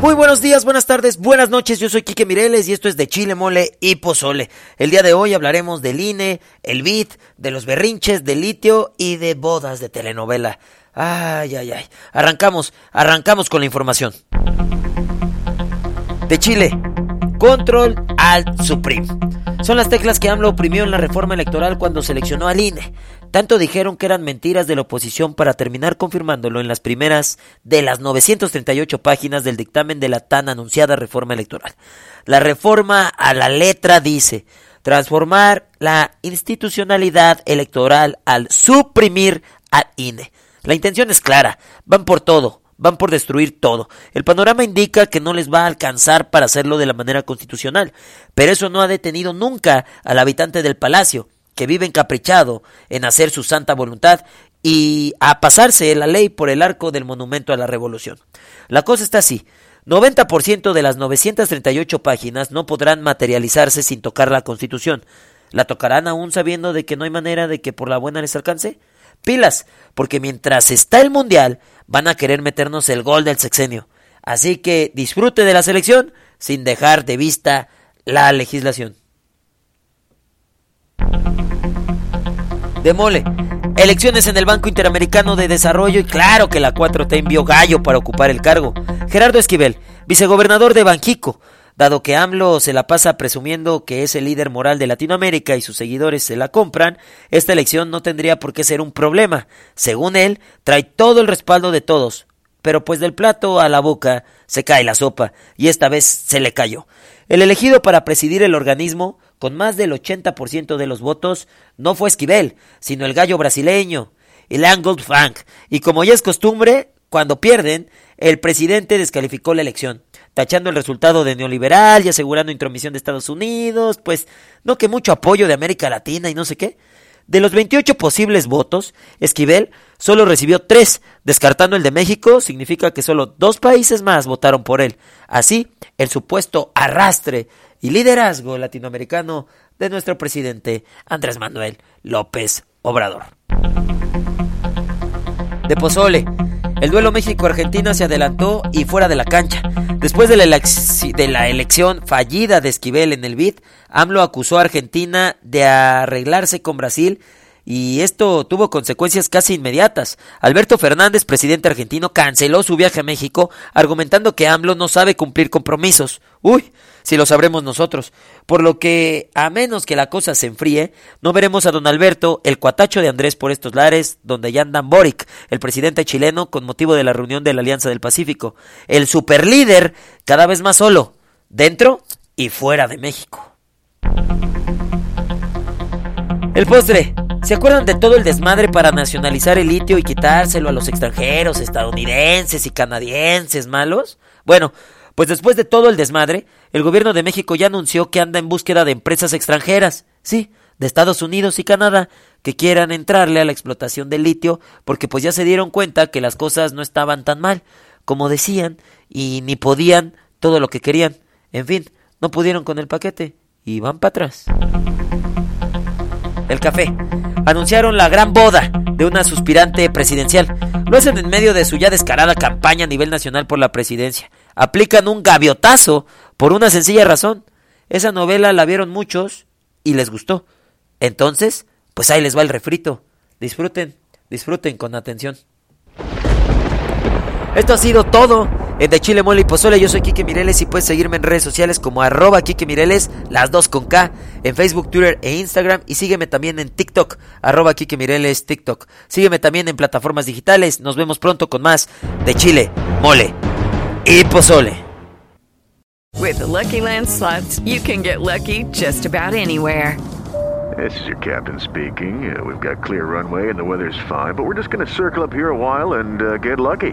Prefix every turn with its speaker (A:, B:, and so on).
A: Muy buenos días, buenas tardes, buenas noches. Yo soy Quique Mireles y esto es de Chile, Mole y Pozole. El día de hoy hablaremos del INE, el BIT, de los berrinches, del litio y de bodas de telenovela. Ay, ay, ay. Arrancamos, arrancamos con la información. De Chile, Control Alt Supreme. Son las teclas que AMLO oprimió en la reforma electoral cuando seleccionó al INE. Tanto dijeron que eran mentiras de la oposición para terminar confirmándolo en las primeras de las 938 páginas del dictamen de la tan anunciada reforma electoral. La reforma a la letra dice transformar la institucionalidad electoral al suprimir al INE. La intención es clara, van por todo, van por destruir todo. El panorama indica que no les va a alcanzar para hacerlo de la manera constitucional, pero eso no ha detenido nunca al habitante del palacio, que vive encaprichado en hacer su santa voluntad y a pasarse la ley por el arco del monumento a la revolución. La cosa está así. 90% de las 938 páginas no podrán materializarse sin tocar la Constitución. ¿La tocarán aún sabiendo de que no hay manera de que por la buena les alcance? Pilas, porque mientras está el Mundial, van a querer meternos el gol del sexenio. Así que disfrute de la selección sin dejar de vista la legislación. Demole. Elecciones en el Banco Interamericano de Desarrollo y claro que la 4T envió gallo para ocupar el cargo. Gerardo Esquivel, vicegobernador de Banjico. Dado que AMLO se la pasa presumiendo que es el líder moral de Latinoamérica y sus seguidores se la compran, esta elección no tendría por qué ser un problema. Según él, trae todo el respaldo de todos. Pero pues del plato a la boca se cae la sopa, y esta vez se le cayó. El elegido para presidir el organismo con más del 80% de los votos, no fue Esquivel, sino el gallo brasileño, el Angold Frank. Y como ya es costumbre, cuando pierden, el presidente descalificó la elección, tachando el resultado de neoliberal y asegurando intromisión de Estados Unidos, pues no que mucho apoyo de América Latina y no sé qué. De los 28 posibles votos, Esquivel solo recibió tres, descartando el de México, significa que solo dos países más votaron por él. Así, el supuesto arrastre y liderazgo latinoamericano de nuestro presidente Andrés Manuel López Obrador. De Pozole, el duelo México-Argentina se adelantó y fuera de la cancha. Después de la, elección fallida de Esquivel en el BID, AMLO acusó a Argentina de arreglarse con Brasil y esto tuvo consecuencias casi inmediatas. Alberto Fernández, presidente argentino, canceló su viaje a México argumentando que AMLO no sabe cumplir compromisos. Uy, si lo sabremos nosotros. Por lo que, a menos que la cosa se enfríe, no veremos a don Alberto, el cuatacho de Andrés por estos lares, donde ya andan Boric, el presidente chileno, con motivo de la reunión de la Alianza del Pacífico. El superlíder, cada vez más solo, dentro y fuera de México. El postre. ¿Se acuerdan de todo el desmadre para nacionalizar el litio y quitárselo a los extranjeros, estadounidenses y canadienses malos? Bueno, pues después de todo el desmadre, el gobierno de México ya anunció que anda en búsqueda de empresas extranjeras, sí, de Estados Unidos y Canadá, que quieran entrarle a la explotación del litio, porque pues ya se dieron cuenta que las cosas no estaban tan mal como decían y ni podían todo lo que querían. En fin, no pudieron con el paquete y van para atrás. El café anunciaron la gran boda de una suspirante presidencial. Lo hacen en medio de su ya descarada campaña a nivel nacional por la presidencia. Aplican un gaviotazo por una sencilla razón. Esa novela la vieron muchos y les gustó. Entonces, pues ahí les va el refrito. Disfruten, disfruten con atención. Esto ha sido todo en De Chile, Mole y Pozole. Yo soy Kike Mireles y puedes seguirme en redes sociales como arroba Kike Mireles, las dos con K, en Facebook, Twitter e Instagram. Y sígueme también en TikTok, arroba Kike Mireles, TikTok. Sígueme también en plataformas digitales. Nos vemos pronto con más De Chile, Mole y Pozole.
B: With the Lucky Land slots, you can get lucky just about anywhere. This is your captain speaking. Uh, we've got clear runway and the weather's fine, but we're just going to circle up here a while and uh, get lucky.